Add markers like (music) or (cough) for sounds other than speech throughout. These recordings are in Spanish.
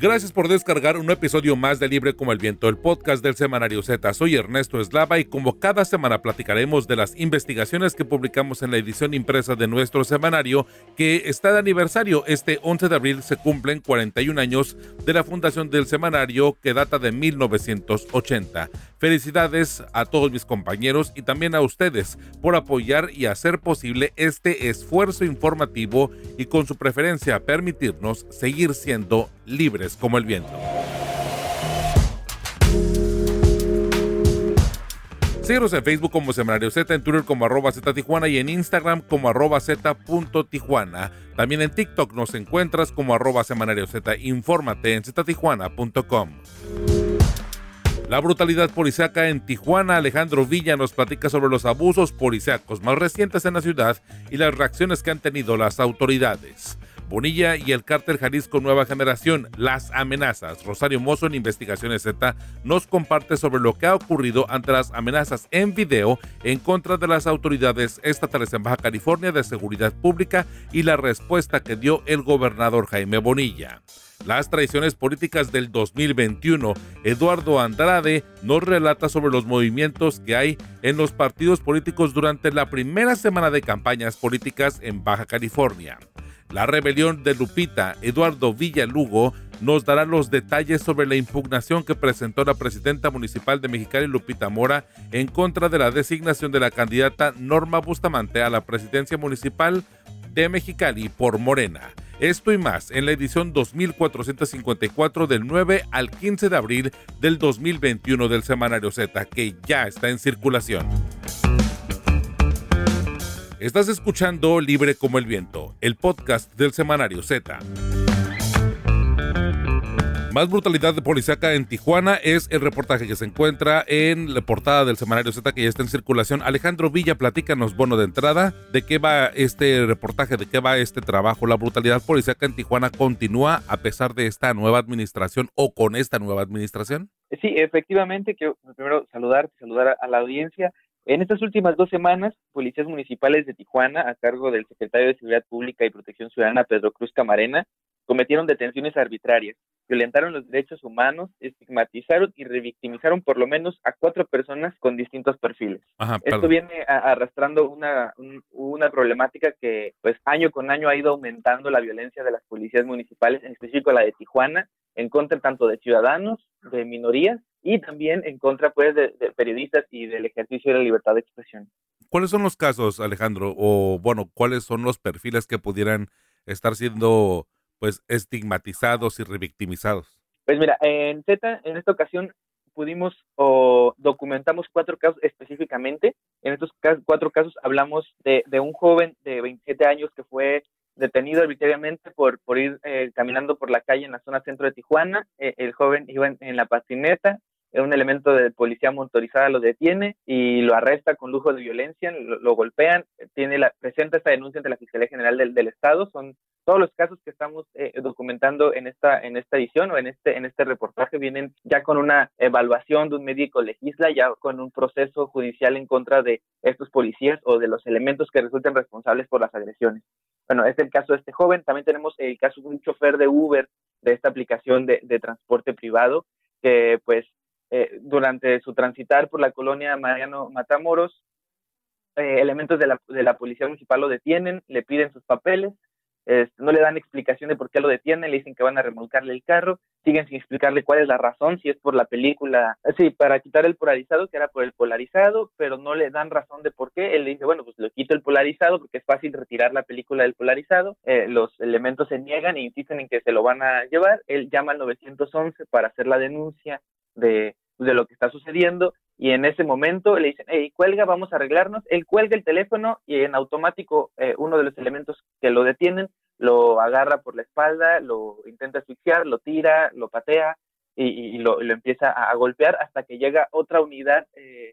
Gracias por descargar un episodio más de Libre como el Viento, el podcast del Semanario Z. Soy Ernesto Eslava y como cada semana platicaremos de las investigaciones que publicamos en la edición impresa de nuestro semanario, que está de aniversario. Este 11 de abril se cumplen 41 años de la fundación del semanario que data de 1980. Felicidades a todos mis compañeros y también a ustedes por apoyar y hacer posible este esfuerzo informativo y con su preferencia permitirnos seguir siendo libres como el viento. Síguenos en Facebook como Semanario Z, en Twitter como arroba Z y en Instagram como arroba Z. También en TikTok nos encuentras como arroba Semanario Z. Infórmate en ztijuana.com. La brutalidad policíaca en Tijuana, Alejandro Villa nos platica sobre los abusos policíacos más recientes en la ciudad y las reacciones que han tenido las autoridades. Bonilla y el cártel Jalisco Nueva Generación, las amenazas. Rosario Mozo en Investigaciones Z nos comparte sobre lo que ha ocurrido ante las amenazas en video en contra de las autoridades estatales en Baja California de Seguridad Pública y la respuesta que dio el gobernador Jaime Bonilla las traiciones políticas del 2021. Eduardo Andrade nos relata sobre los movimientos que hay en los partidos políticos durante la primera semana de campañas políticas en Baja California. La rebelión de Lupita Eduardo Villalugo nos dará los detalles sobre la impugnación que presentó la presidenta municipal de Mexicali, Lupita Mora, en contra de la designación de la candidata Norma Bustamante a la presidencia municipal de Mexicali por Morena. Esto y más en la edición 2454 del 9 al 15 de abril del 2021 del Semanario Z, que ya está en circulación. Estás escuchando Libre como el Viento, el podcast del semanario Z. Más brutalidad de policíaca en Tijuana es el reportaje que se encuentra en la portada del semanario Z que ya está en circulación. Alejandro Villa, platícanos, bono de entrada, de qué va este reportaje, de qué va este trabajo. La brutalidad policíaca en Tijuana continúa a pesar de esta nueva administración o con esta nueva administración. Sí, efectivamente, quiero primero saludarte, saludar a la audiencia. En estas últimas dos semanas, policías municipales de Tijuana, a cargo del secretario de Seguridad Pública y Protección Ciudadana, Pedro Cruz Camarena, cometieron detenciones arbitrarias, violentaron los derechos humanos, estigmatizaron y revictimizaron por lo menos a cuatro personas con distintos perfiles. Esto viene arrastrando una, una problemática que pues año con año ha ido aumentando la violencia de las policías municipales, en específico la de Tijuana, en contra tanto de ciudadanos, de minorías y también en contra pues de, periodistas y del ejercicio de la libertad de expresión. ¿Cuáles son los casos, Alejandro? O bueno, ¿cuáles son los perfiles que pudieran estar siendo pues estigmatizados y revictimizados? Pues mira, en Z, en esta ocasión pudimos o documentamos cuatro casos específicamente. En estos cuatro casos hablamos de, de un joven de 27 años que fue detenido arbitrariamente por, por ir eh, caminando por la calle en la zona centro de Tijuana. Eh, el joven iba en, la patineta, un elemento de policía motorizada lo detiene y lo arresta con lujo de violencia, lo, golpean, tiene la, presenta esta denuncia ante la Fiscalía General del, del Estado. Son todos los casos que estamos eh, documentando en esta, en esta edición o en este, en este reportaje vienen ya con una evaluación de un médico legisla, ya con un proceso judicial en contra de estos policías o de los elementos que resulten responsables por las agresiones. Bueno, este es el caso de este joven. También tenemos el caso de un chofer de Uber, de esta aplicación de, transporte privado, que pues eh, durante su transitar por la colonia Mariano Matamoros, eh, elementos de la, de la policía municipal lo detienen, le piden sus papeles, este, no le dan explicación de por qué lo detienen, le dicen que van a remolcarle el carro, siguen sin explicarle cuál es la razón, si es por la película, sí, para quitar el polarizado, que era por el polarizado, pero no le dan razón de por qué. Él le dice, bueno, pues le quito el polarizado porque es fácil retirar la película del polarizado. Eh, los elementos se niegan e insisten en que se lo van a llevar. Él llama al 911 para hacer la denuncia de, de lo que está sucediendo y en ese momento le dicen, hey, cuelga, vamos a arreglarnos. Él cuelga el teléfono y en automático eh, uno de los elementos que lo detienen lo agarra por la espalda, lo intenta asfixiar, lo tira, lo patea y, lo, empieza a, golpear hasta que llega otra unidad eh,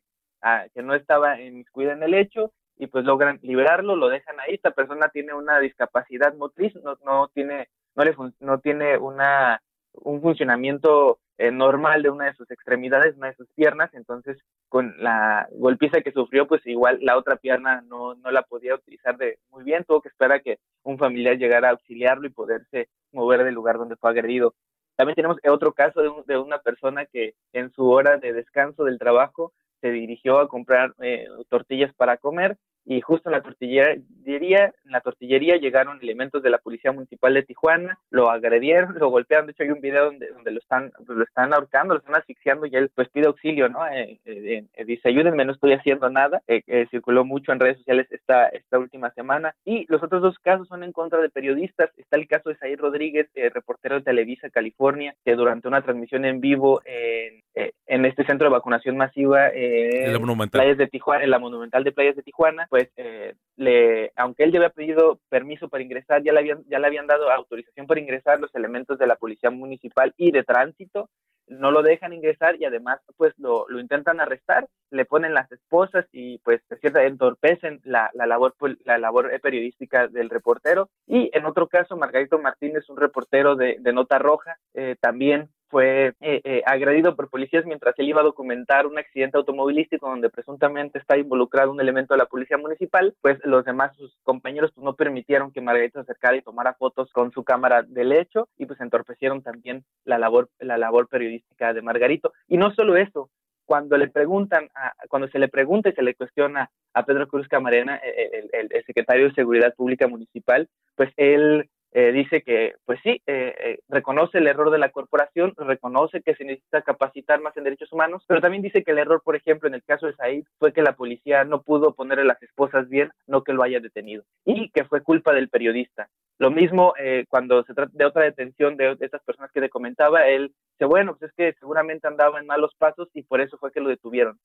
que no estaba inmiscuida en el hecho y pues logran liberarlo, lo dejan ahí. Esta persona tiene una discapacidad motriz, no, no tiene, no le no tiene una un funcionamiento eh, normal de una de sus extremidades, una de sus piernas, entonces con la golpiza que sufrió, pues igual la otra pierna no, no la podía utilizar de muy bien, tuvo que esperar a que un familiar llegara a auxiliarlo y poderse mover del lugar donde fue agredido. También tenemos otro caso de, de una persona que en su hora de descanso del trabajo se dirigió a comprar eh, tortillas para comer y justo en la tortillería, en la tortillería llegaron elementos de la policía municipal de Tijuana, lo agredieron, lo golpearon, de hecho hay un video donde, donde lo están, lo están ahorcando, lo están asfixiando y él pues pide auxilio, ¿no? Eh, eh, eh dice ayúdenme, no estoy haciendo nada, eh, circuló mucho en redes sociales esta, esta última semana. Y los otros dos casos son en contra de periodistas, está el caso de Said Rodríguez, reportero de Televisa California, que durante una transmisión en vivo en, en este centro de vacunación masiva en, la Playas de Tijuana, en la Monumental de Playas de Tijuana, pues eh, le, aunque él ya había pedido permiso para ingresar, ya le habían, ya le habían dado autorización para ingresar los elementos de la policía municipal y de tránsito, no lo dejan ingresar y además pues lo, lo intentan arrestar, le ponen las esposas y pues de cierta entorpecen la, la labor la labor periodística del reportero. Y en otro caso Margarito Martínez un reportero de, de Nota Roja eh, también fue eh, eh, agredido por policías mientras él iba a documentar un accidente automovilístico donde presuntamente está involucrado un elemento de la policía municipal, pues los demás sus compañeros pues no permitieron que Margarito se acercara y tomara fotos con su cámara del hecho y pues entorpecieron también la labor la labor periodística de Margarito. Y no solo eso cuando le preguntan, cuando se le pregunta y se le cuestiona a Pedro Cruz Camarena, el, el, secretario de Seguridad Pública Municipal, pues él eh, dice que, pues sí, eh, eh, reconoce el error de la corporación, reconoce que se necesita capacitar más en derechos humanos, pero también dice que el error, por ejemplo, en el caso de Said, fue que la policía no pudo ponerle las esposas bien, no que lo haya detenido, y que fue culpa del periodista. Lo mismo cuando se trata de otra detención de, estas personas que le comentaba, él dice, bueno, pues es que seguramente andaba en malos pasos y por eso fue que lo detuvieron.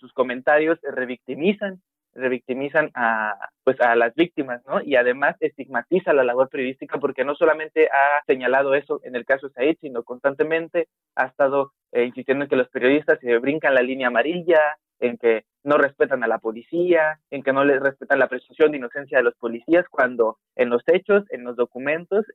sus comentarios revictimizan revictimizan a pues a las víctimas, ¿no? Y además estigmatiza la labor periodística porque no solamente ha señalado eso en el caso de Said, sino constantemente ha estado eh, insistiendo en que los periodistas se brincan la línea amarilla, en que no respetan a la policía, en que no les respetan la presunción de inocencia de los policías, cuando en los hechos, en los documentos,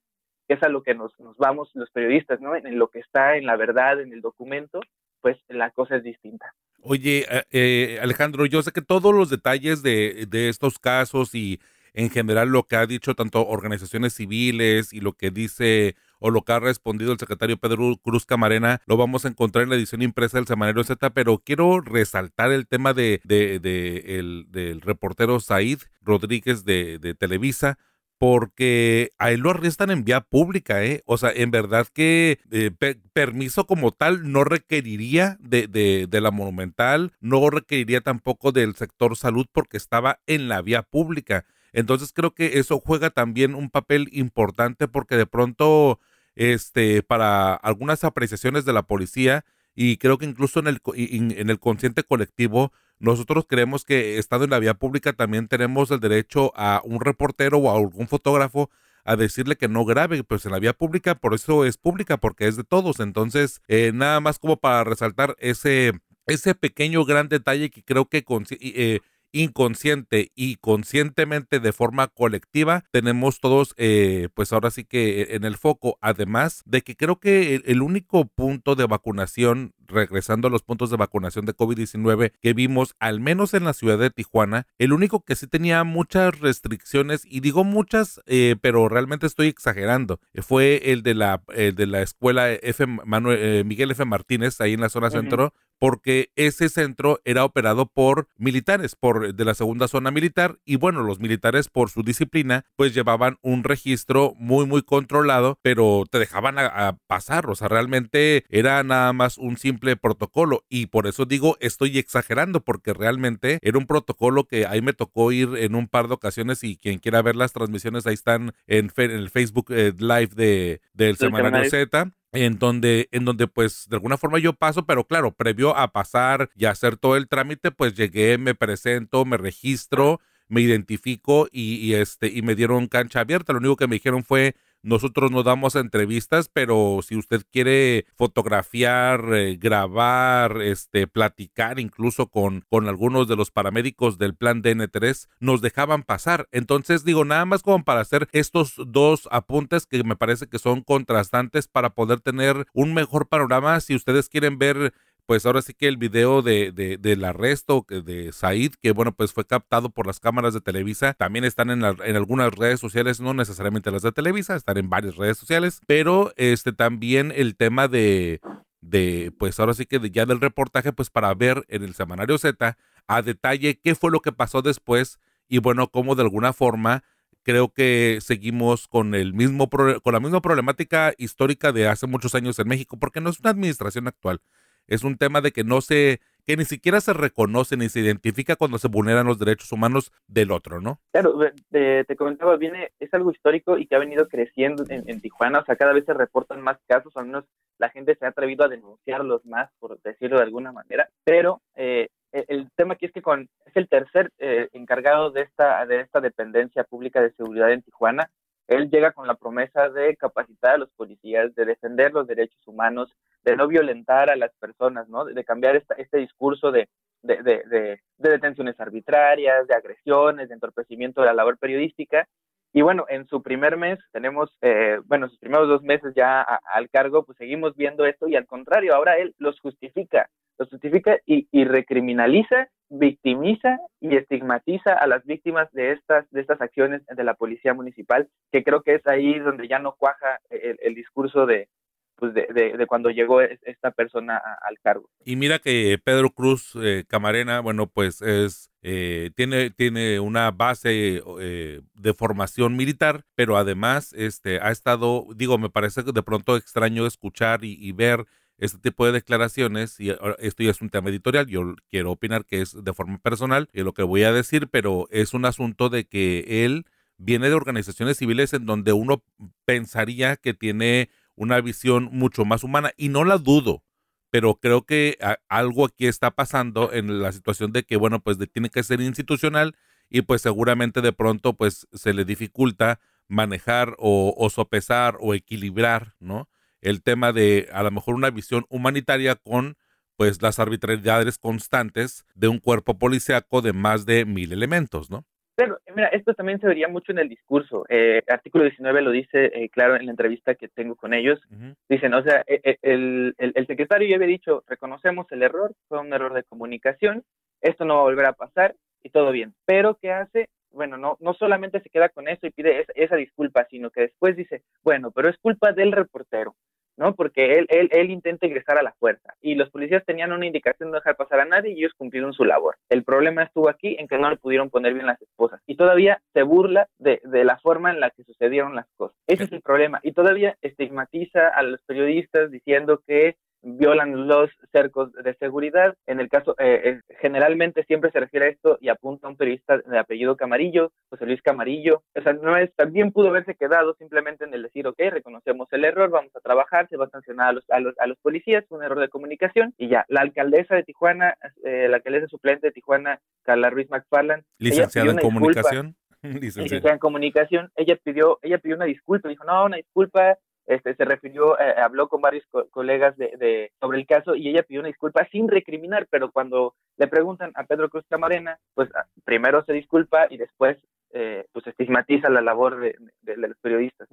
es a lo que nos, nos vamos los periodistas, ¿no? En lo que está en la verdad, en el documento, pues la cosa es distinta. Oye, eh, eh, Alejandro, yo sé que todos los detalles de, de, estos casos y en general lo que ha dicho tanto organizaciones civiles y lo que dice o lo que ha respondido el secretario Pedro Cruz Camarena lo vamos a encontrar en la edición impresa del Semanario Z, pero quiero resaltar el tema de, de, de el, del reportero Said Rodríguez de, de Televisa, porque a él lo arrestan en vía pública, ¿eh? O sea, en verdad que eh, permiso como tal no requeriría de, de, de, la monumental, no requeriría tampoco del sector salud porque estaba en la vía pública. Entonces creo que eso juega también un papel importante porque de pronto, este, para algunas apreciaciones de la policía, y creo que incluso en el, en el consciente colectivo, nosotros creemos que estando en la vía pública también tenemos el derecho a un reportero o a algún fotógrafo a decirle que no grabe, pues en la vía pública, por eso es pública, porque es de todos. Entonces, eh, nada más como para resaltar ese, ese pequeño gran detalle que creo que eh, inconsciente y conscientemente de forma colectiva tenemos todos eh, pues ahora sí que en el foco además de que creo que el, único punto de vacunación regresando a los puntos de vacunación de COVID-19 que vimos al menos en la ciudad de Tijuana el único que sí tenía muchas restricciones y digo muchas eh, pero realmente estoy exagerando fue el de la de la escuela F Manuel, eh, Miguel F. Martínez ahí en la zona centro porque ese centro era operado por militares, por de la segunda zona militar, y bueno, los militares por su disciplina, pues llevaban un registro muy, muy controlado, pero te dejaban a, pasar, o sea, realmente era nada más un simple protocolo, y por eso digo, estoy exagerando, porque realmente era un protocolo que ahí me tocó ir en un par de ocasiones, y quien quiera ver las transmisiones, ahí están en, el Facebook eh, Live de, del Semanario Z en donde, en donde pues de alguna forma yo paso, pero claro, previo a pasar y hacer todo el trámite, pues llegué, me presento, me registro, me identifico y, y, este, y me dieron cancha abierta. Lo único que me dijeron fue, nosotros no damos entrevistas, pero si usted quiere fotografiar, eh, grabar, este, platicar incluso con, con algunos de los paramédicos del plan DN3, nos dejaban pasar. Entonces digo, nada más como para hacer estos dos apuntes que me parece que son contrastantes para poder tener un mejor panorama si ustedes quieren ver pues ahora sí que el video de, de, del arresto de Said, que bueno, pues fue captado por las cámaras de Televisa, también están en, en algunas redes sociales, no necesariamente las de Televisa, están en varias redes sociales, pero este también el tema de, de pues ahora sí que ya del reportaje, pues para ver en el semanario Z a detalle qué fue lo que pasó después y bueno, cómo de alguna forma creo que seguimos con el mismo con la misma problemática histórica de hace muchos años en México, porque no es una administración actual, es un tema de que no se que ni siquiera se reconoce ni se identifica cuando se vulneran los derechos humanos del otro, ¿no? Claro, te, comentaba, viene, es algo histórico y que ha venido creciendo en, Tijuana, o sea, cada vez se reportan más casos, al menos la gente se ha atrevido a denunciarlos más, por decirlo de alguna manera, pero eh, el tema aquí es que con, es el tercer eh, encargado de esta, de esta dependencia pública de seguridad en Tijuana, él llega con la promesa de capacitar a los policías, de defender los derechos humanos, de no violentar a las personas, ¿no? De, cambiar este discurso de, de, detenciones arbitrarias, de agresiones, de entorpecimiento de la labor periodística. Y bueno, en su primer mes tenemos, eh, bueno, sus primeros dos meses ya al cargo, pues seguimos viendo esto y al contrario, ahora él los justifica, los justifica y, y recriminaliza victimiza y estigmatiza a las víctimas de estas, de estas acciones de la policía municipal, que creo que es ahí donde ya no cuaja el, discurso de, pues de, de, cuando llegó esta persona al cargo. Y mira que Pedro Cruz eh, Camarena, bueno, pues es eh, tiene, tiene una base eh, de formación militar, pero además este, ha estado, digo, me parece que de pronto extraño escuchar y ver este tipo de declaraciones, y esto ya es un tema editorial, yo quiero opinar que es de forma personal y lo que voy a decir, pero es un asunto de que él viene de organizaciones civiles en donde uno pensaría que tiene una visión mucho más humana y no la dudo, pero creo que algo aquí está pasando en la situación de que, bueno, pues tiene que ser institucional y pues seguramente de pronto pues se le dificulta manejar o, o sopesar o equilibrar, ¿no? El tema de a lo mejor una visión humanitaria con pues las arbitrariedades constantes de un cuerpo policíaco de más de mil elementos, ¿no? Pero, mira, esto también se vería mucho en el discurso. Eh, artículo 19 lo dice eh, claro en la entrevista que tengo con ellos. Dicen, o sea, e, e, el, el, secretario ya había dicho, reconocemos el error, fue un error de comunicación, esto no va a volver a pasar y todo bien. Pero, ¿qué hace? Bueno, no, no solamente se queda con eso y pide esa disculpa, sino que después dice, bueno, pero es culpa del reportero. ¿No? Porque él, él, él intenta ingresar a la fuerza y los policías tenían una indicación de no dejar pasar a nadie y ellos cumplieron su labor. El problema estuvo aquí en que no le pudieron poner bien las esposas y todavía se burla de, de la forma en la que sucedieron las cosas. Ese es el problema y todavía estigmatiza a los periodistas diciendo que violan los cercos de seguridad. En el caso, eh, eh, generalmente siempre se refiere a esto y apunta a un periodista de apellido Camarillo, José Luis Camarillo. O sea, no es, también pudo haberse quedado simplemente en el decir, ok, reconocemos el error, vamos a trabajar, se va a sancionar a los, a los, a los policías, un error de comunicación y ya. La alcaldesa de Tijuana, eh, la alcaldesa suplente de Tijuana, Carla Ruiz McFarland. Licenciada en comunicación. (laughs) Licenciada en comunicación, ella pidió, ella pidió una disculpa, dijo, no, una disculpa, este, se refirió, eh, habló con varios colegas de, sobre el caso y ella pidió una disculpa sin recriminar, pero cuando le preguntan a Pedro Cruz Camarena, pues ah, primero se disculpa y después eh, pues estigmatiza la labor de, los periodistas.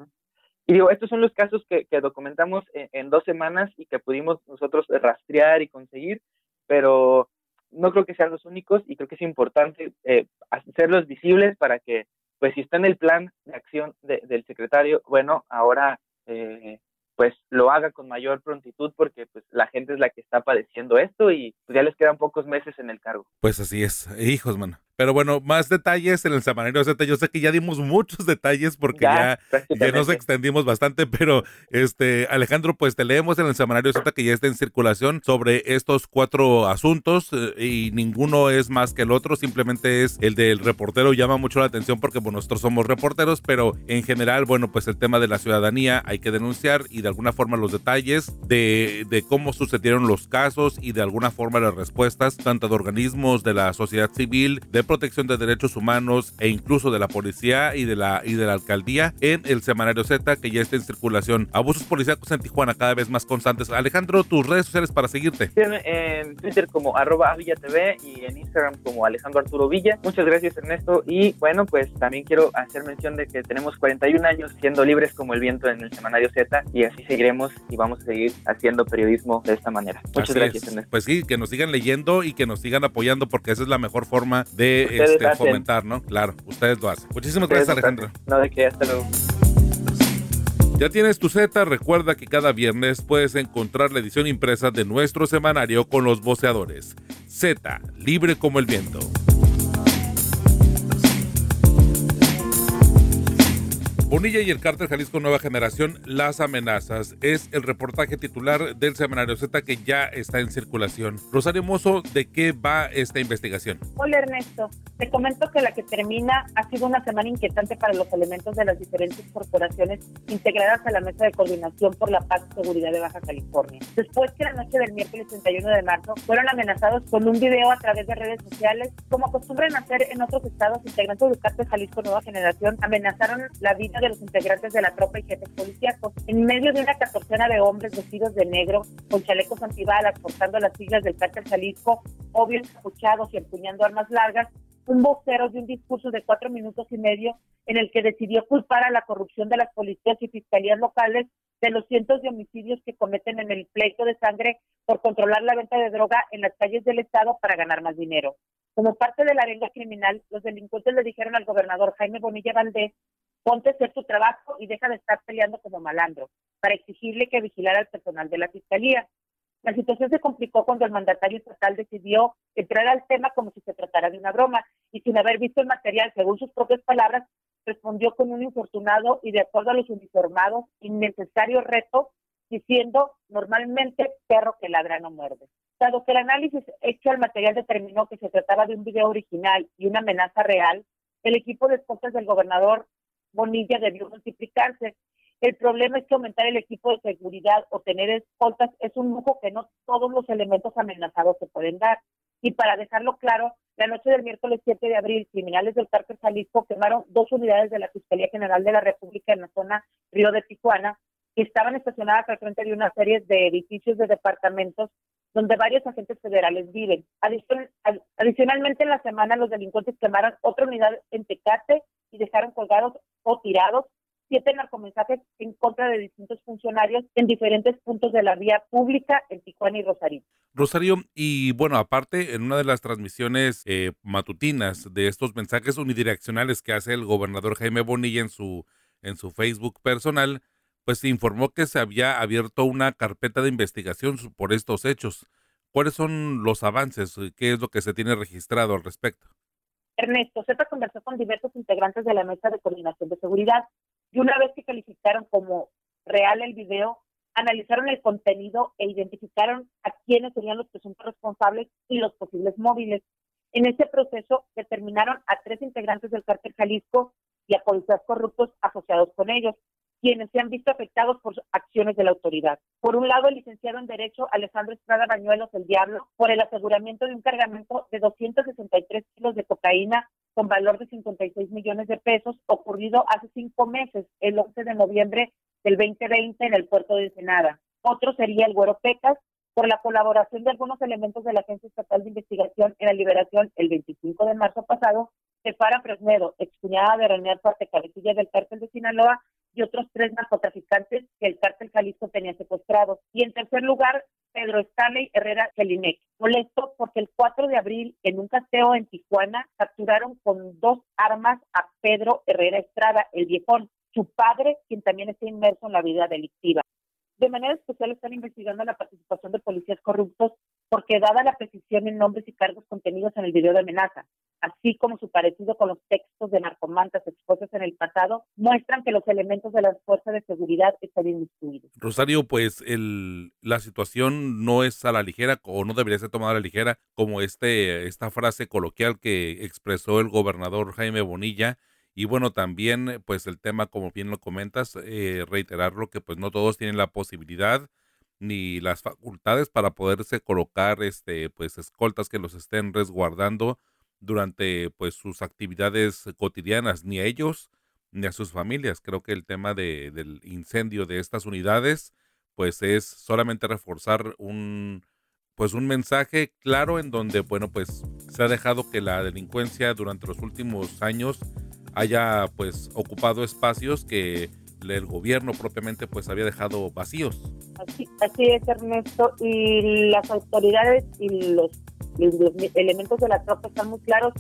Y digo, estos son los casos que, documentamos en, dos semanas y que pudimos nosotros rastrear y conseguir, pero no creo que sean los únicos y creo que es importante eh, hacerlos visibles para que, pues si está en el plan de acción del secretario, bueno, ahora eh, pues lo haga con mayor prontitud porque pues la gente es la que está padeciendo esto y pues ya les quedan pocos meses en el cargo. Pues así es, hijos, mano. Pero bueno, más detalles en el Semanario Z. Yo sé que ya dimos muchos detalles porque ya, ya, nos extendimos bastante, pero este Alejandro, pues te leemos en el Semanario Z que ya está en circulación sobre estos cuatro asuntos eh, y ninguno es más que el otro, simplemente es el del reportero. Llama mucho la atención porque bueno, nosotros somos reporteros, pero en general, bueno, pues el tema de la ciudadanía hay que denunciar y de alguna forma los detalles de, de cómo sucedieron los casos y de alguna forma las respuestas, tanto de organismos de la sociedad civil, de protección de derechos humanos e incluso de la policía y de la, y de la alcaldía en el semanario Z que ya está en circulación. Abusos policíacos en Tijuana cada vez más constantes. Alejandro, tus redes sociales para seguirte. En Twitter como arroba TV y en Instagram como Alejandro Arturo Villa. Muchas gracias Ernesto y bueno pues también quiero hacer mención de que tenemos 41 años siendo libres como el viento en el semanario Z y así seguiremos y vamos a seguir haciendo periodismo de esta manera. Muchas gracias Ernesto. Pues sí, que nos sigan leyendo y que nos sigan apoyando porque esa es la mejor forma de este, fomentar, ¿no? Claro, ustedes lo hacen. Muchísimas gracias Alejandro. No, de qué, hasta luego. Ya tienes tu Z, recuerda que cada viernes puedes encontrar la edición impresa de nuestro semanario con los voceadores. Z, libre como el viento. Bonilla y el cártel Jalisco Nueva Generación, las amenazas. Es el reportaje titular del semanario Z que ya está en circulación. Rosario Mozo, ¿de qué va esta investigación? Hola Ernesto, te comento que la que termina ha sido una semana inquietante para los elementos de las diferentes corporaciones integradas a la Mesa de Coordinación por la Paz y Seguridad de Baja California. Después que la noche del miércoles 31 de marzo fueron amenazados con un video a través de redes sociales, como acostumbran hacer en otros estados, integrantes del cártel Jalisco Nueva Generación amenazaron la vida de los integrantes de la tropa y jefes policíacos. En medio de una catorcena de hombres vestidos de negro, con chalecos antibalas, portando las siglas del cártel Jalisco, obvio encapuchados y empuñando armas largas, un vocero de un discurso de cuatro minutos y medio en el que decidió culpar a la corrupción de las policías y fiscalías locales de los cientos de homicidios que cometen en el pleito de sangre por controlar la venta de droga en las calles del estado para ganar más dinero. Como parte de la arenga criminal, los delincuentes le dijeron al gobernador Jaime Bonilla Valdés ponte a hacer tu trabajo y deja de estar peleando como malandro, para exigirle que vigilara al personal de la fiscalía. La situación se complicó cuando el mandatario estatal decidió entrar al tema como si se tratara de una broma y sin haber visto el material, según sus propias palabras, respondió con un infortunado y de acuerdo a los uniformados, innecesario reto, diciendo normalmente perro que ladra no muerde. Dado que el análisis hecho al material determinó que se trataba de un video original y una amenaza real, el equipo de esposas del gobernador Bonilla debió multiplicarse. El problema es que aumentar el equipo de seguridad o tener escoltas es un lujo que no todos los elementos amenazados se pueden dar. Y para dejarlo claro, la noche del miércoles 7 de abril, criminales del cártel Jalisco quemaron dos unidades de la Fiscalía General de la República en la zona Río de Tijuana, que estaban estacionadas al frente de una serie de edificios de departamentos donde varios agentes federales viven. Adicionalmente, en la semana los delincuentes quemaron otra unidad en Tecate y dejaron colgados o tirados siete narcomensajes en contra de distintos funcionarios en diferentes puntos de la vía pública en Tijuana y Rosario. Rosario, y bueno, aparte, en una de las transmisiones eh, matutinas de estos mensajes unidireccionales que hace el gobernador Jaime Bonilla en su, en su Facebook personal, pues se informó que se había abierto una carpeta de investigación por estos hechos. ¿Cuáles son los avances? ¿Qué es lo que se tiene registrado al respecto? Ernesto, Z conversó con diversos integrantes de la mesa de coordinación de seguridad y una vez que calificaron como real el video, analizaron el contenido e identificaron a quiénes serían los presuntos responsables y los posibles móviles. En ese proceso determinaron a tres integrantes del cártel Jalisco y a policías corruptos asociados con ellos quienes se han visto afectados por acciones de la autoridad. Por un lado, el licenciado en Derecho Alejandro Estrada Bañuelos, el Diablo, por el aseguramiento de un cargamento de 263 kilos de cocaína con valor de 56 millones de pesos, ocurrido hace cinco meses, el 11 de noviembre del 2020 en el puerto de Ensenada. Otro sería el Güero Pecas, por la colaboración de algunos elementos de la Agencia Estatal de Investigación en la liberación el 25 de marzo pasado de Fara Fresnedo, excuñada de René Parte Cabecilla del cártel de Sinaloa, y otros tres narcotraficantes que el cártel Jalisco tenía secuestrados. Y en tercer lugar, Pedro Stanley Herrera Celinec. Molesto porque el 4 de abril, en un cateo en Tijuana, capturaron con dos armas a Pedro Herrera Estrada, el viejón, su padre, quien también está inmerso en la vida delictiva. De manera especial están investigando la participación de policías corruptos porque dada la precisión en nombres y cargos contenidos en el video de amenaza, así como su parecido con los textos de narcomantas expuestos en el pasado, muestran que los elementos de la fuerza de seguridad están inmiscuidos. Rosario, pues el, la situación no es a la ligera o no debería ser tomada a la ligera como este, esta frase coloquial que expresó el gobernador Jaime Bonilla y bueno, también, pues el tema, como bien lo comentas, eh, reiterarlo que pues no todos tienen la posibilidad ni las facultades para poderse colocar, este, pues escoltas que los estén resguardando durante pues sus actividades cotidianas, ni a ellos ni a sus familias. Creo que el tema de, del incendio de estas unidades pues es solamente reforzar un pues un mensaje claro en donde bueno pues se ha dejado que la delincuencia durante los últimos años haya pues ocupado espacios que el gobierno propiamente pues había dejado vacíos. Así, así es Ernesto y las autoridades y los, los elementos de la tropa están muy claros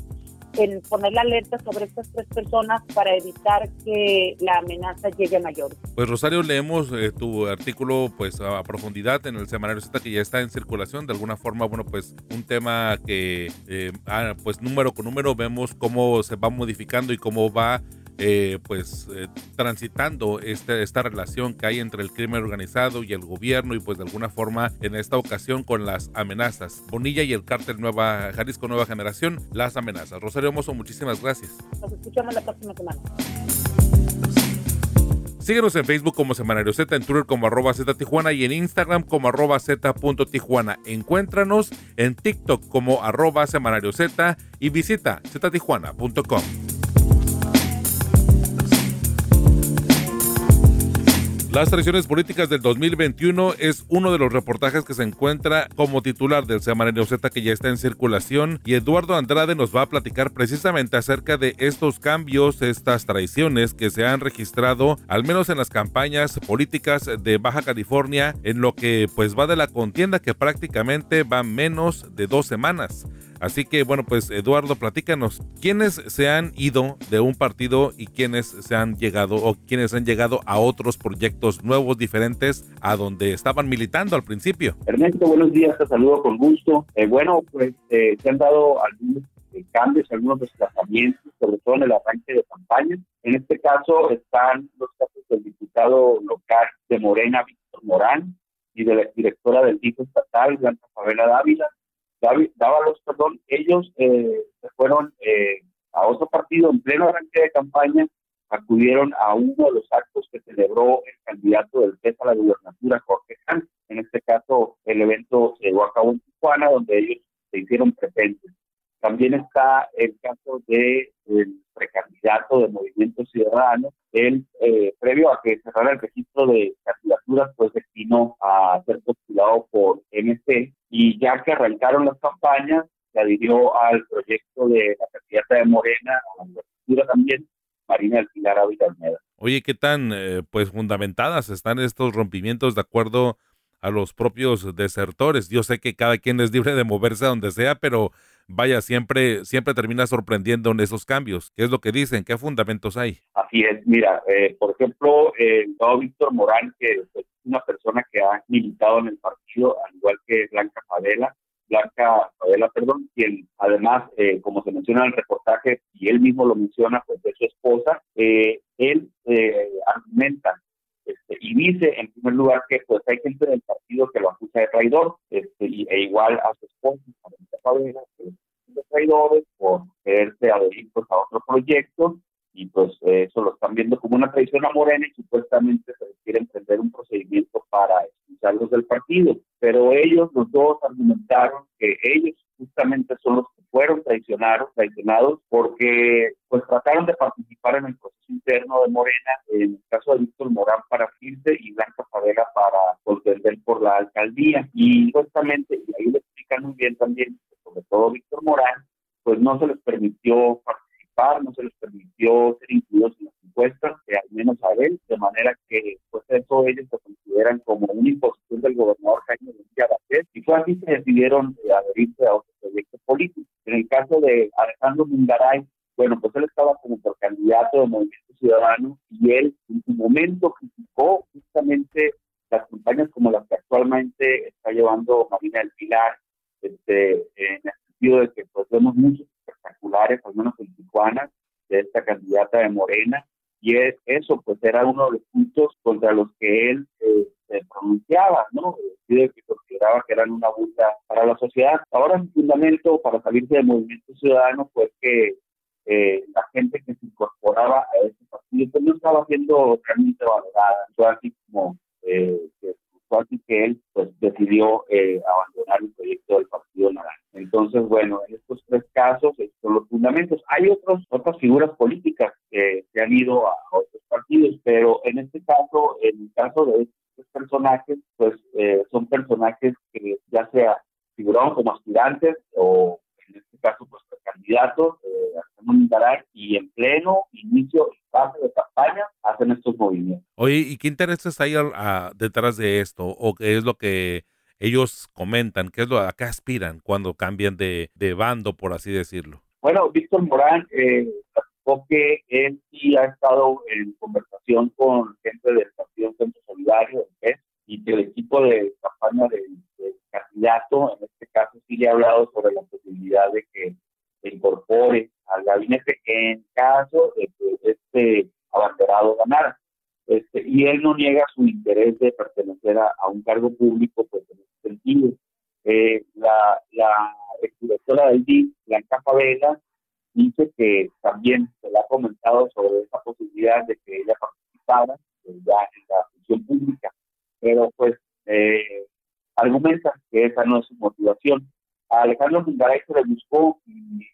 en poner la alerta sobre estas tres personas para evitar que la amenaza llegue a mayor. Pues Rosario, leemos eh, tu artículo pues a, profundidad en el semanario Z que ya está en circulación. De alguna forma, bueno, pues un tema que eh, ah, pues número con número vemos cómo se va modificando y cómo va eh, pues eh, transitando este, esta relación que hay entre el crimen organizado y el gobierno y pues de alguna forma en esta ocasión con las amenazas. Bonilla y el cártel Nueva Jalisco Nueva Generación, las amenazas. Rosario Mozo, muchísimas gracias. Nos escuchamos la próxima semana. Síguenos en Facebook como Semanario Z, en Twitter como arroba Z Tijuana y en Instagram como arroba Z Tijuana. Encuéntranos en TikTok como arroba Semanario Z y visita ztijuana.com. Las traiciones políticas del 2021 es uno de los reportajes que se encuentra como titular del Semanario Z que ya está en circulación y Eduardo Andrade nos va a platicar precisamente acerca de estos cambios, estas traiciones que se han registrado al menos en las campañas políticas de Baja California en lo que pues va de la contienda que prácticamente va menos de dos semanas. Así que bueno, pues Eduardo, platícanos, ¿quiénes se han ido de un partido y quiénes se han llegado o quiénes han llegado a otros proyectos nuevos, diferentes a donde estaban militando al principio? Ernesto, buenos días, te saludo con gusto. Eh, bueno, pues eh, se han dado algunos eh, cambios, algunos desplazamientos, sobre todo en el arranque de campaña. En este caso están los casos del diputado local de Morena, Víctor Morán, y de la directora del DIF estatal, Blanca Favela Dávila, Dávalos, perdón, ellos eh, fueron eh, a otro partido en pleno arranque de campaña, acudieron a uno de los actos que celebró el candidato del PES a la gubernatura, Jorge Sanz. En este caso, el evento se llevó a cabo en Tijuana, donde ellos se hicieron presentes. También está el caso de el precandidato de Movimiento Ciudadano. Él, eh, previo a que cerrara el registro de candidaturas, pues destinó a ser postulado por MC y ya que arrancaron las campañas, se adhirió al proyecto de la candidata de Morena, a la candidatura también, Marina del Pilar Ávila Almeda. Oye, ¿qué tan eh, pues fundamentadas están estos rompimientos de acuerdo a los propios desertores? Yo sé que cada quien es libre de moverse a donde sea, pero vaya, siempre, siempre termina sorprendiendo en esos cambios. ¿Qué es lo que dicen? ¿Qué fundamentos hay? Así es, mira, eh, por ejemplo, eh, Víctor Morán, que es una persona que ha militado en el partido, al igual que Blanca Favela, Blanca Favela, perdón, quien además, eh, como se menciona en el reportaje, y él mismo lo menciona, pues de su esposa, él argumenta este, y dice en primer lugar que pues hay gente del partido que lo acusa de traidor, este, y, e igual a su esposa, Favela, que traidores por quererse adherir pues, a otro proyecto y pues eso lo están viendo como una traición a Morena y supuestamente se quiere emprender un procedimiento para expulsarlos del partido. Pero ellos, los dos, argumentaron que ellos justamente son los que fueron traicionados, traicionados porque pues trataron de participar en el proceso interno de Morena, en el caso de Víctor Morán para Firce y Blanca Favela para contender por la alcaldía. Y justamente, y ahí lo explican muy bien también, sobre todo Víctor Morán, pues no se les permitió participar, no se les permitió ser incluidos en las encuestas, que al menos a él, de manera que pues eso ellos se consideran como una imposición del gobernador Jaime Bonilla Vázquez, y fue así que decidieron eh, adherirse a otro proyecto político. En el caso de Alejandro Mungaray, bueno, pues él estaba como por candidato de Movimiento Ciudadano y él en su momento criticó justamente las campañas como las que actualmente está llevando Marina del Pilar, este, en el sentido de que pues vemos muchos espectaculares, al menos en Tijuana, de esta candidata de Morena, y es, eso pues era uno de los puntos contra los que él eh, se pronunciaba, ¿no? que consideraba que eran una burla para la sociedad. Ahora un fundamento para salirse del movimiento ciudadano fue que eh, la gente que se incorporaba a ese partido pues, no estaba siendo realmente valorada, fue así como eh, que, así que él pues decidió abandonar el proyecto del Partido Naranja. Entonces, bueno, en estos tres casos estos son los fundamentos. Hay otros, otras figuras políticas que, que han ido a otros partidos, pero en este caso, en el caso de estos personajes, pues eh, son personajes que ya sea figuraron como aspirantes o en este caso pues candidatos eh, y en pleno inicio y fase de campaña hacen estos movimientos. Oye, ¿y qué intereses hay detrás de esto? ¿O qué es lo que ellos comentan? ¿Qué es lo a qué aspiran cuando cambian de, de bando, por así decirlo? Bueno, Víctor Morán eh, que él sí ha estado en conversación con gente del Partido Centro Solidario, y que el equipo de campaña del candidato, en este caso sí le ha hablado sobre la posibilidad de que se incorpore al gabinete en caso de que este abanderado ganara. Este, y él no niega su interés de pertenecer a, un cargo público, pues en ese sentido. Eh, la, la exdirectora del DIC, Blanca Favela, dice que también se le ha comentado sobre esa posibilidad de que ella participara pues, ya en la función pública, pero pues eh, argumenta que esa no es su motivación. A Alejandro Mungaray se le buscó y,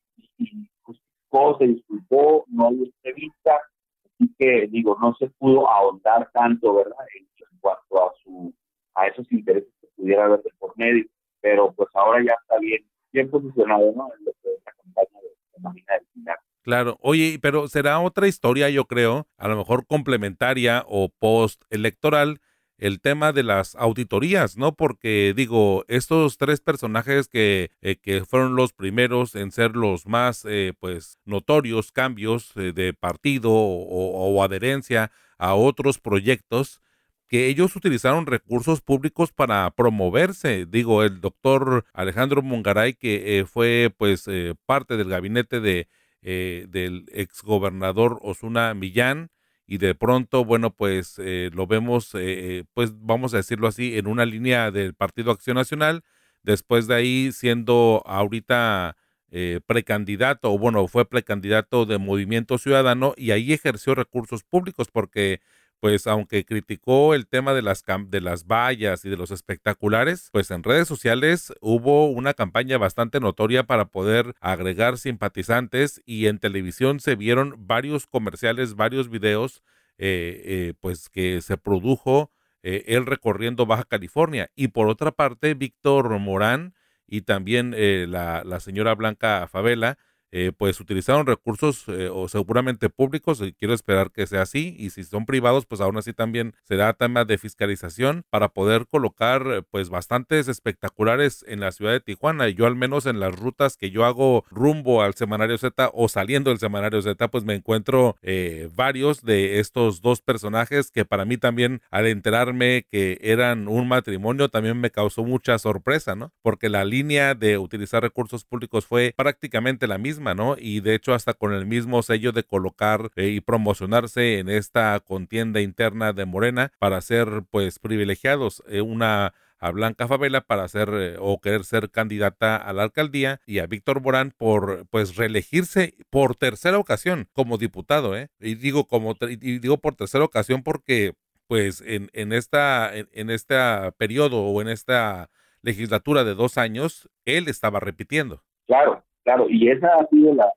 justificó, se disculpó, no hubo entrevista, así que digo, no se pudo ahondar tanto, ¿verdad?, en, cuanto a su a esos intereses que pudiera haber de por medio, pero pues ahora ya está bien, bien posicionado, ¿no?, en lo que es la campaña de, Marina del Pinar. Claro, oye, pero será otra historia, yo creo, a lo mejor complementaria o post electoral, el tema de las auditorías, ¿no? Porque digo, estos tres personajes que, eh, que fueron los primeros en ser los más, eh, pues, notorios cambios eh, de partido o, adherencia a otros proyectos, que ellos utilizaron recursos públicos para promoverse. Digo, el doctor Alejandro Mungaray, que fue, pues, parte del gabinete de, del exgobernador Osuna Millán, y de pronto, bueno, pues eh, lo vemos, eh, pues vamos a decirlo así, en una línea del Partido Acción Nacional, después de ahí siendo ahorita eh, precandidato, o bueno, fue precandidato de Movimiento Ciudadano y ahí ejerció recursos públicos porque pues aunque criticó el tema de las, de las vallas y de los espectaculares, pues en redes sociales hubo una campaña bastante notoria para poder agregar simpatizantes y en televisión se vieron varios comerciales, varios videos, eh, eh, pues que se produjo eh, él recorriendo Baja California. Y por otra parte, Víctor Morán y también la, la señora Blanca Favela, eh, pues utilizaron recursos eh, o seguramente públicos, y quiero esperar que sea así, y si son privados, pues aún así también será tema de fiscalización para poder colocar eh, pues bastantes espectaculares en la ciudad de Tijuana. Yo al menos en las rutas que yo hago rumbo al Semanario Z o saliendo del Semanario Z, pues me encuentro varios de estos dos personajes que para mí también al enterarme que eran un matrimonio también me causó mucha sorpresa, ¿no? Porque la línea de utilizar recursos públicos fue prácticamente la misma Y de hecho hasta con el mismo sello de colocar eh, y promocionarse en esta contienda interna de Morena para ser pues privilegiados eh, una a Blanca Favela para ser eh, o querer ser candidata a la alcaldía y a Víctor Morán por pues reelegirse por tercera ocasión como diputado, ¿eh? Y digo como y digo por tercera ocasión porque pues en, en esta en, en este periodo o en esta legislatura de dos años él estaba repitiendo. Claro, Claro, y esa ha sido la,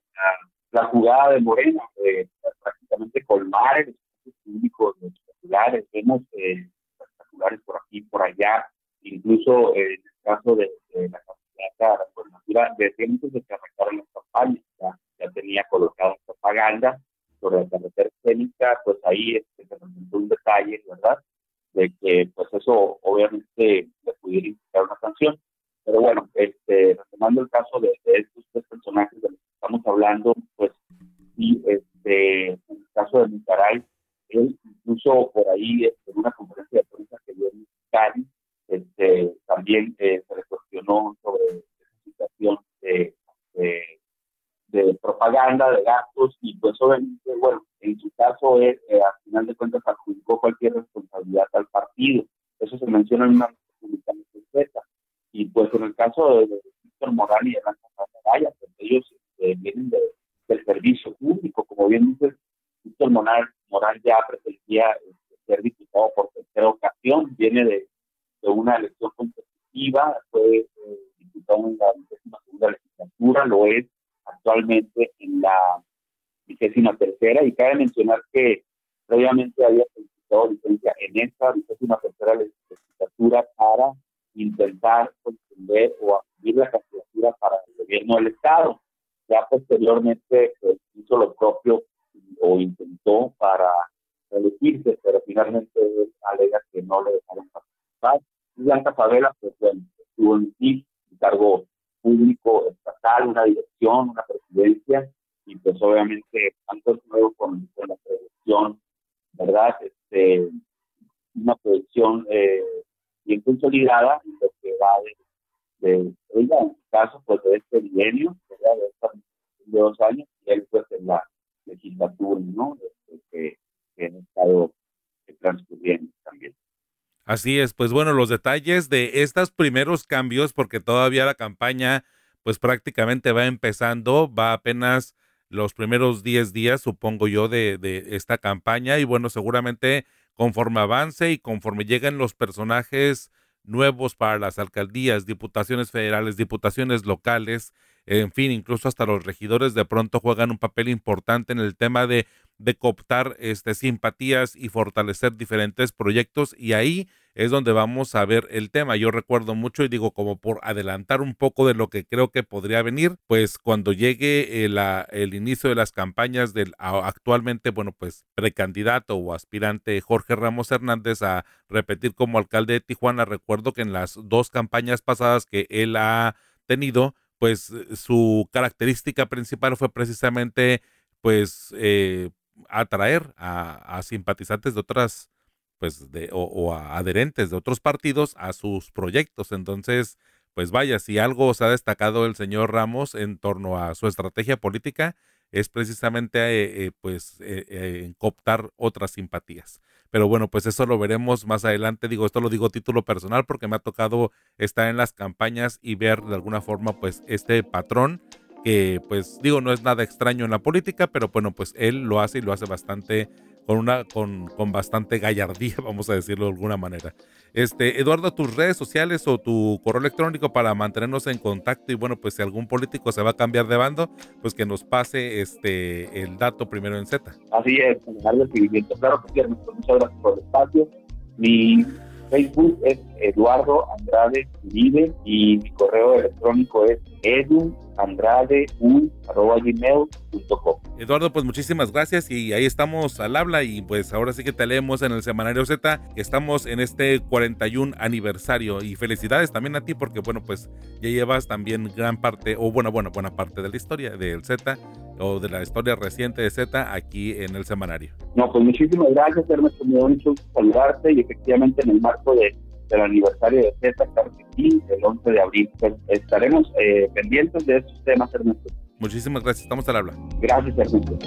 la, jugada de Morena, eh, prácticamente colmar el espacio público de espectaculares. Vemos eh, espectaculares por aquí por allá, incluso en el caso de, la candidata a de tiempo de que arrancaron las campañas, ya, ya tenía colocada propaganda sobre la carretera escénica, pues ahí este, se presentó un detalle, ¿verdad? De que pues eso obviamente le pudiera indicar una sanción. Pero bueno, este, retomando el caso de, estos tres personajes de los que estamos hablando, pues sí, este, en el caso de Micaray, él incluso por ahí este, en una conferencia de prensa que dio en Cali, este, también eh, se le cuestionó sobre esa situación de, de, propaganda, de gastos, y pues obviamente, bueno, en su caso, él, eh, al final de cuentas adjudicó cualquier responsabilidad al partido. Eso se menciona en una publicación y pues en el caso de, Este, una producción eh, bien consolidada lo que va de, de, su caso, pues de este ¿verdad? De, dos años, y él pues en la legislatura, ¿no? Este, que, que han estado transcurriendo también. Así es, pues bueno, los detalles de estos primeros cambios, porque todavía la campaña pues prácticamente va empezando, va apenas los primeros 10 días, supongo yo, de, de esta campaña y bueno, seguramente conforme avance y conforme lleguen los personajes nuevos para las alcaldías, diputaciones federales, diputaciones locales, en fin, incluso hasta los regidores de pronto juegan un papel importante en el tema de, de cooptar este, simpatías y fortalecer diferentes proyectos y ahí es donde vamos a ver el tema. Yo recuerdo mucho y digo como por adelantar un poco de lo que creo que podría venir, pues cuando llegue el, el inicio de las campañas del actualmente, bueno, pues precandidato o aspirante Jorge Ramos Hernández a repetir como alcalde de Tijuana, recuerdo que en las dos campañas pasadas que él ha tenido, pues su característica principal fue precisamente pues eh, atraer a, a simpatizantes de otras pues de, o, a adherentes de otros partidos a sus proyectos. Entonces, pues vaya, si algo se ha destacado el señor Ramos en torno a su estrategia política, es precisamente eh, eh, pues eh, en cooptar otras simpatías. Pero bueno, pues eso lo veremos más adelante. Digo, esto lo digo título personal porque me ha tocado estar en las campañas y ver de alguna forma pues este patrón que pues digo no es nada extraño en la política, pero bueno, pues él lo hace y lo hace bastante con una con, con bastante gallardía, (laughs) vamos a decirlo de alguna manera. Este, Eduardo, tus redes sociales o tu correo electrónico para mantenernos en contacto y bueno, pues si algún político se va a cambiar de bando, pues que nos pase este el dato primero en Z. Así es, seguimiento. Claro que sí, muchas gracias por el espacio. Mi Facebook es Eduardo Andrade Uribe y mi correo electrónico es eduandrade.gmail.com Eduardo, pues muchísimas gracias y ahí estamos al habla y pues ahora sí que te leemos en el Semanario Z, que estamos en este 41 aniversario y felicidades también a ti porque bueno, pues ya llevas también gran parte o buena, buena, buena parte de la historia del Z o de la historia reciente de Z aquí en el semanario. No, pues muchísimas gracias, Ernesto. Me da mucho saludarte y efectivamente en el marco de, del aniversario de Z, claro el 11 de abril, pues, estaremos eh, pendientes de estos temas, Ernesto. Muchísimas gracias, estamos al habla. Gracias, Ernesto.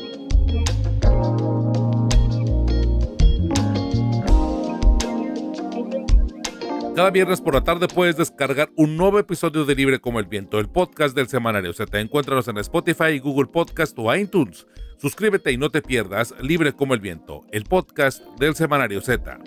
Cada viernes por la tarde puedes descargar un nuevo episodio de Libre como el Viento, el podcast del semanario Z. Encuéntranos en Spotify, Google Podcast o iTunes. Suscríbete y no te pierdas Libre como el Viento, el podcast del semanario Z.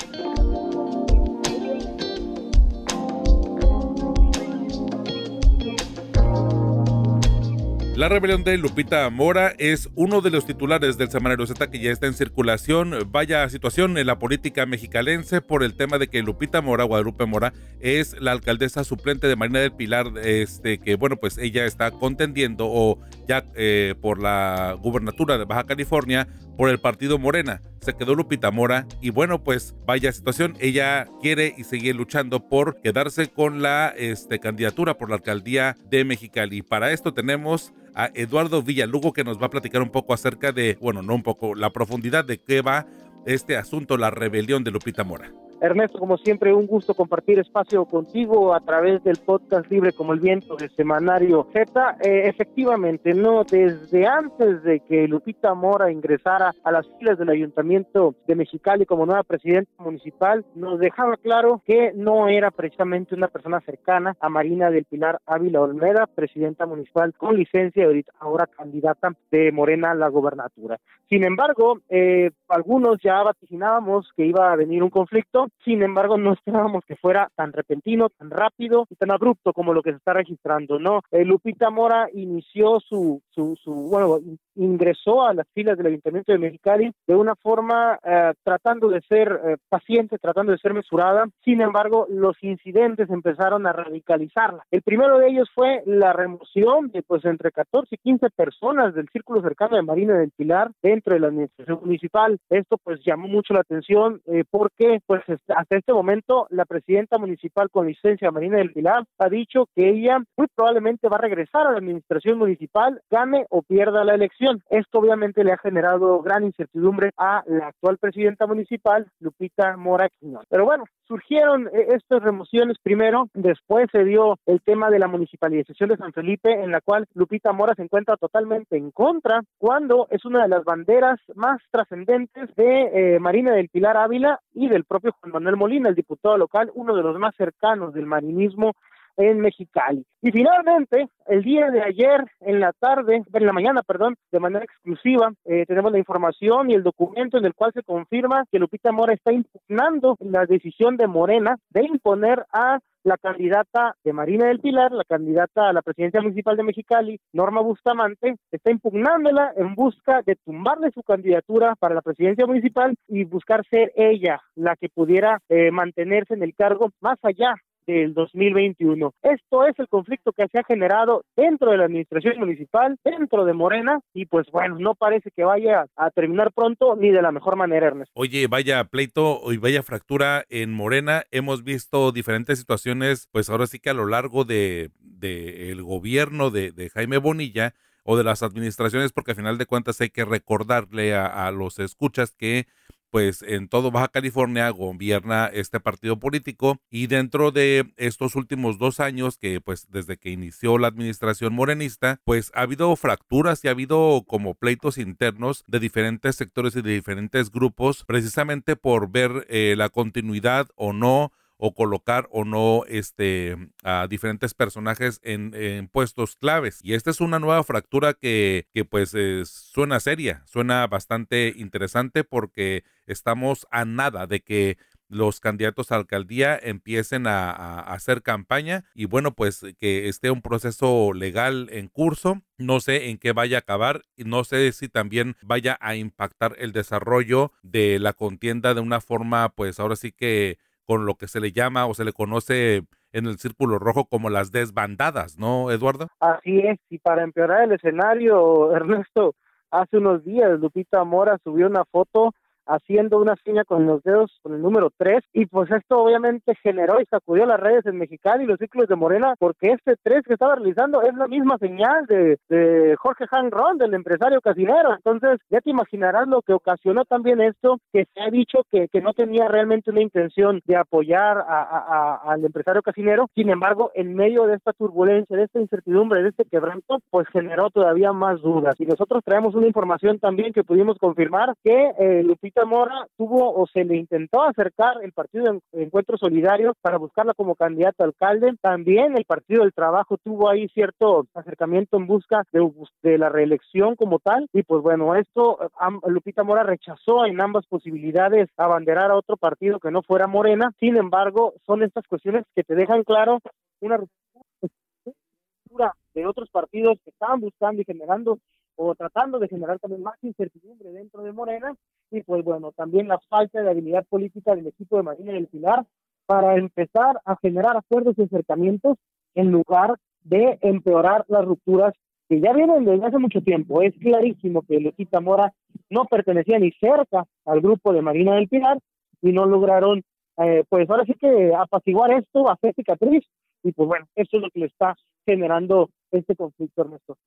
La rebelión de Lupita Mora es uno de los titulares del semanario Z que ya está en circulación. Vaya situación en la política mexicalense por el tema de que Lupita Mora, Guadalupe Mora, es la alcaldesa suplente de Marina del Pilar, este que bueno, pues ella está contendiendo o ya eh, por la gubernatura de Baja California por el partido Morena. Se quedó Lupita Mora y bueno, pues vaya situación. Ella quiere y sigue luchando por quedarse con la este, candidatura por la alcaldía de Mexicali. Para esto tenemos a Eduardo Villalugo que nos va a platicar un poco acerca de, bueno, no un poco, la profundidad de qué va este asunto, la rebelión de Lupita Mora. Ernesto, como siempre, un gusto compartir espacio contigo a través del podcast Libre como el Viento del Semanario Z. Eh, efectivamente, no, desde antes de que Lupita Mora ingresara a las filas del Ayuntamiento de Mexicali como nueva presidenta municipal, nos dejaba claro que no era precisamente una persona cercana a Marina del Pilar Ávila Olmeda, presidenta municipal con licencia y ahora candidata de Morena a la gobernatura. Sin embargo, eh, algunos ya vaticinábamos que iba a venir un conflicto. Sin embargo, no esperábamos que fuera tan repentino, tan rápido y tan abrupto como lo que se está registrando, ¿no? Eh, Lupita Mora inició su, su, su, bueno, ingresó a las filas del Ayuntamiento de Mexicali de una forma eh, tratando de ser eh, paciente, tratando de ser mesurada. Sin embargo, los incidentes empezaron a radicalizarla. El primero de ellos fue la remoción de pues entre 14 y 15 personas del círculo cercano de Marina del Pilar dentro de la administración municipal. Esto pues llamó mucho la atención eh, porque pues hasta este momento la presidenta municipal con licencia Marina del Pilar ha dicho que ella muy probablemente va a regresar a la administración municipal, gane o pierda la elección. Esto obviamente le ha generado gran incertidumbre a la actual presidenta municipal, Lupita Mora. Pero bueno, surgieron eh, estas remociones primero, después se dio el tema de la municipalización de San Felipe, en la cual Lupita Mora se encuentra totalmente en contra, cuando es una de las banderas más trascendentes de eh, Marina del Pilar Ávila y del propio Juan Manuel Molina, el diputado local, uno de los más cercanos del marinismo en Mexicali. Y finalmente, el día de ayer, en la tarde, en la mañana, perdón, de manera exclusiva, eh, tenemos la información y el documento en el cual se confirma que Lupita Mora está impugnando la decisión de Morena de imponer a la candidata de Marina del Pilar, la candidata a la presidencia municipal de Mexicali, Norma Bustamante, está impugnándola en busca de tumbarle su candidatura para la presidencia municipal y buscar ser ella la que pudiera eh, mantenerse en el cargo más allá del 2021. Esto es el conflicto que se ha generado dentro de la administración municipal, dentro de Morena, y pues bueno, no parece que vaya a terminar pronto ni de la mejor manera, Ernesto. Oye, vaya pleito y vaya fractura en Morena. Hemos visto diferentes situaciones, pues ahora sí que a lo largo de, el gobierno de, Jaime Bonilla, o de las administraciones, porque al final de cuentas hay que recordarle a, a, los escuchas que pues en todo Baja California gobierna este partido político y dentro de estos últimos dos años que pues desde que inició la administración morenista pues ha habido fracturas y ha habido como pleitos internos de diferentes sectores y de diferentes grupos precisamente por ver eh, la continuidad o no o colocar o no este a diferentes personajes en, puestos claves y esta es una nueva fractura que, que pues suena seria suena bastante interesante porque estamos a nada de que los candidatos a alcaldía empiecen a, a, hacer campaña y bueno, pues que esté un proceso legal en curso. No sé en qué vaya a acabar y no sé si también vaya a impactar el desarrollo de la contienda de una forma, pues ahora sí que con lo que se le llama o se le conoce en el círculo rojo como las desbandadas, ¿no, Eduardo? Así es, y para empeorar el escenario, (laughs) Ernesto, hace unos días Lupita Mora subió una foto haciendo una seña con los dedos con el número 3 y pues esto obviamente generó y sacudió las redes en Mexicali y los ciclos de Morena porque este 3 que estaba realizando es la misma señal de, de Jorge Ron, del empresario casinero. Entonces ya te imaginarás lo que ocasionó también esto, que se ha dicho que, que no tenía realmente una intención de apoyar a, a, al empresario casinero. Sin embargo, en medio de esta turbulencia, de esta incertidumbre, de este quebranto, pues generó todavía más dudas. Y nosotros traemos una información también que pudimos confirmar que eh, Lupita Mora tuvo o se le intentó acercar el partido de Encuentro Solidario para buscarla como candidato a alcalde. También el Partido del Trabajo tuvo ahí cierto acercamiento en busca de, la reelección como tal. Y pues bueno, esto Lupita Mora rechazó en ambas posibilidades abanderar a otro partido que no fuera Morena. Sin embargo, son estas cuestiones que te dejan claro una ruptura de otros partidos que estaban buscando y generando o tratando de generar también más incertidumbre dentro de Morena y pues bueno, también la falta de habilidad política del equipo de Marina del Pilar para empezar a generar acuerdos y acercamientos en lugar de empeorar las rupturas que ya vienen desde hace mucho tiempo. Es clarísimo que Lupita Mora no pertenecía ni cerca al grupo de Marina del Pilar y no lograron, eh, pues ahora sí que apaciguar esto, hacer cicatriz y pues bueno, eso es lo que le está generando este conflicto, Ernesto.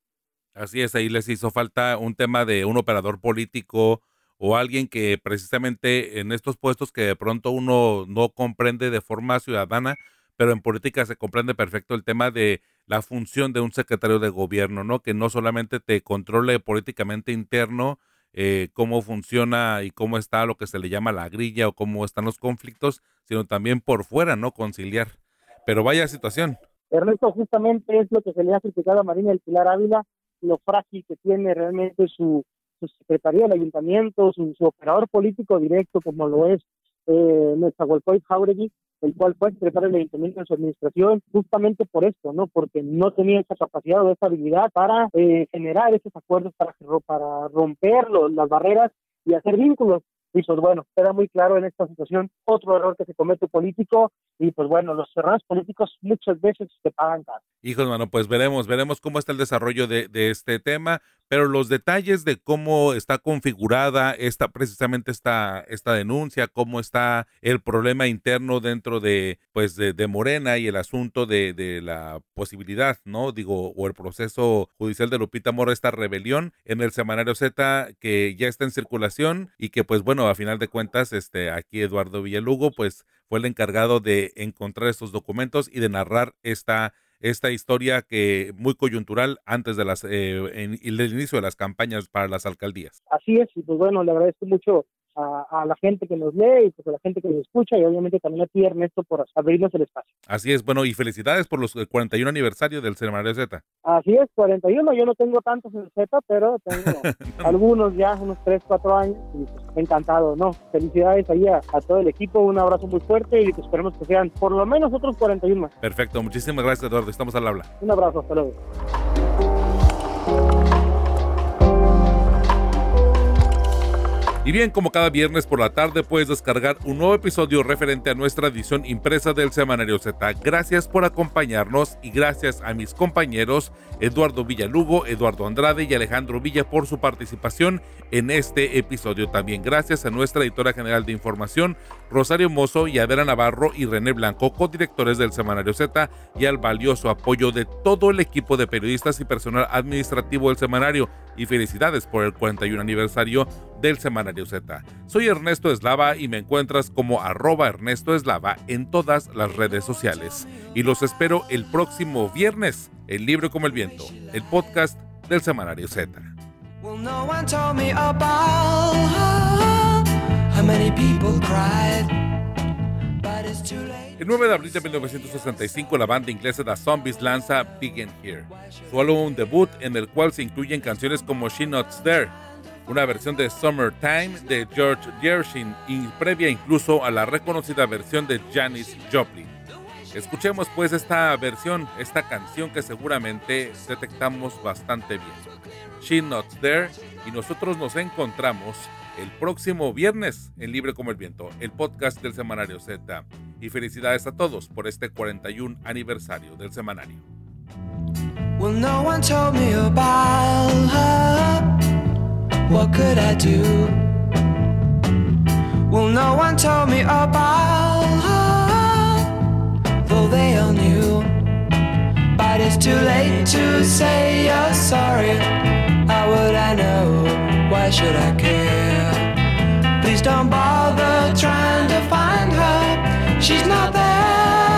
Así es, ahí les hizo falta un tema de un operador político o alguien que precisamente en estos puestos que de pronto uno no comprende de forma ciudadana, pero en política se comprende perfecto el tema de la función de un secretario de gobierno, ¿no? Que no solamente te controle políticamente interno eh, cómo funciona y cómo está lo que se le llama la grilla o cómo están los conflictos, sino también por fuera, ¿no? Conciliar. Pero vaya situación. Ernesto, justamente es lo que se le ha criticado a Marina del Pilar Ávila, lo frágil que tiene realmente su, su secretaría del ayuntamiento, su, operador político directo, como lo es eh, Jauregui, el cual fue secretario del Ayuntamiento en su administración, justamente por esto, ¿no? Porque no tenía esa capacidad o esa habilidad para eh, generar esos acuerdos, para, para romper las barreras y hacer vínculos. Y pues bueno, queda muy claro en esta situación otro error que se comete político y pues bueno, los errores políticos muchas veces se pagan caro. Hijos, mano, pues veremos, veremos cómo está el desarrollo de, de, este tema, pero los detalles de cómo está configurada esta, precisamente esta, esta denuncia, cómo está el problema interno dentro de, pues, de, de Morena y el asunto de, de, la posibilidad, ¿no? Digo, o el proceso judicial de Lupita Mora, esta rebelión en el semanario Z que ya está en circulación y que, pues bueno, a final de cuentas, este, aquí Eduardo Villalugo, pues fue el encargado de encontrar estos documentos y de narrar esta esta historia que muy coyuntural antes de las eh, en, inicio de las campañas para las alcaldías. Así es, y pues bueno, le agradezco mucho a, la gente que nos lee y pues a la gente que nos escucha y obviamente también a ti Ernesto por abrirnos el espacio. Así es, bueno, y felicidades por los 41 aniversario del Semanario Z. Así es, 41, yo no tengo tantos en Z, pero tengo (laughs) algunos ya, unos 3, 4 años y pues, encantado, ¿no? Felicidades ahí a, todo el equipo, un abrazo muy fuerte y pues esperemos que sean por lo menos otros 41 más. Perfecto, muchísimas gracias Eduardo, estamos al habla. Un abrazo, hasta luego. Y bien, como cada viernes por la tarde puedes descargar un nuevo episodio referente a nuestra edición impresa del Semanario Z. Gracias por acompañarnos y gracias a mis compañeros Eduardo Villalugo, Eduardo Andrade y Alejandro Villa por su participación en este episodio. También gracias a nuestra editora general de información, Rosario Mozo y Adela Navarro y René Blanco, codirectores del Semanario Z, y al valioso apoyo de todo el equipo de periodistas y personal administrativo del semanario. Y felicidades por el 41 aniversario del Semanario Z. Soy Ernesto Eslava y me encuentras como arroba Ernesto Eslava en todas las redes sociales. Y los espero el próximo viernes, El Libro como el Viento, el podcast del Semanario Z. El 9 de abril de 1965, la banda inglesa The Zombies lanza Begin Here, su álbum debut en el cual se incluyen canciones como She Not There, una versión de Summertime de George Gershwin y previa incluso a la reconocida versión de Janis Joplin. Escuchemos pues esta versión, esta canción que seguramente detectamos bastante bien. She Not There y nosotros nos encontramos el próximo viernes en Libre como el Viento, el podcast del Semanario Z. Y felicidades a todos por este 41 aniversario del semanario. What could I do? Well, no one told me about her, though they all knew. But it's too late to say you're sorry. How would I know? Why should I care? Please don't bother trying to find her. She's not there.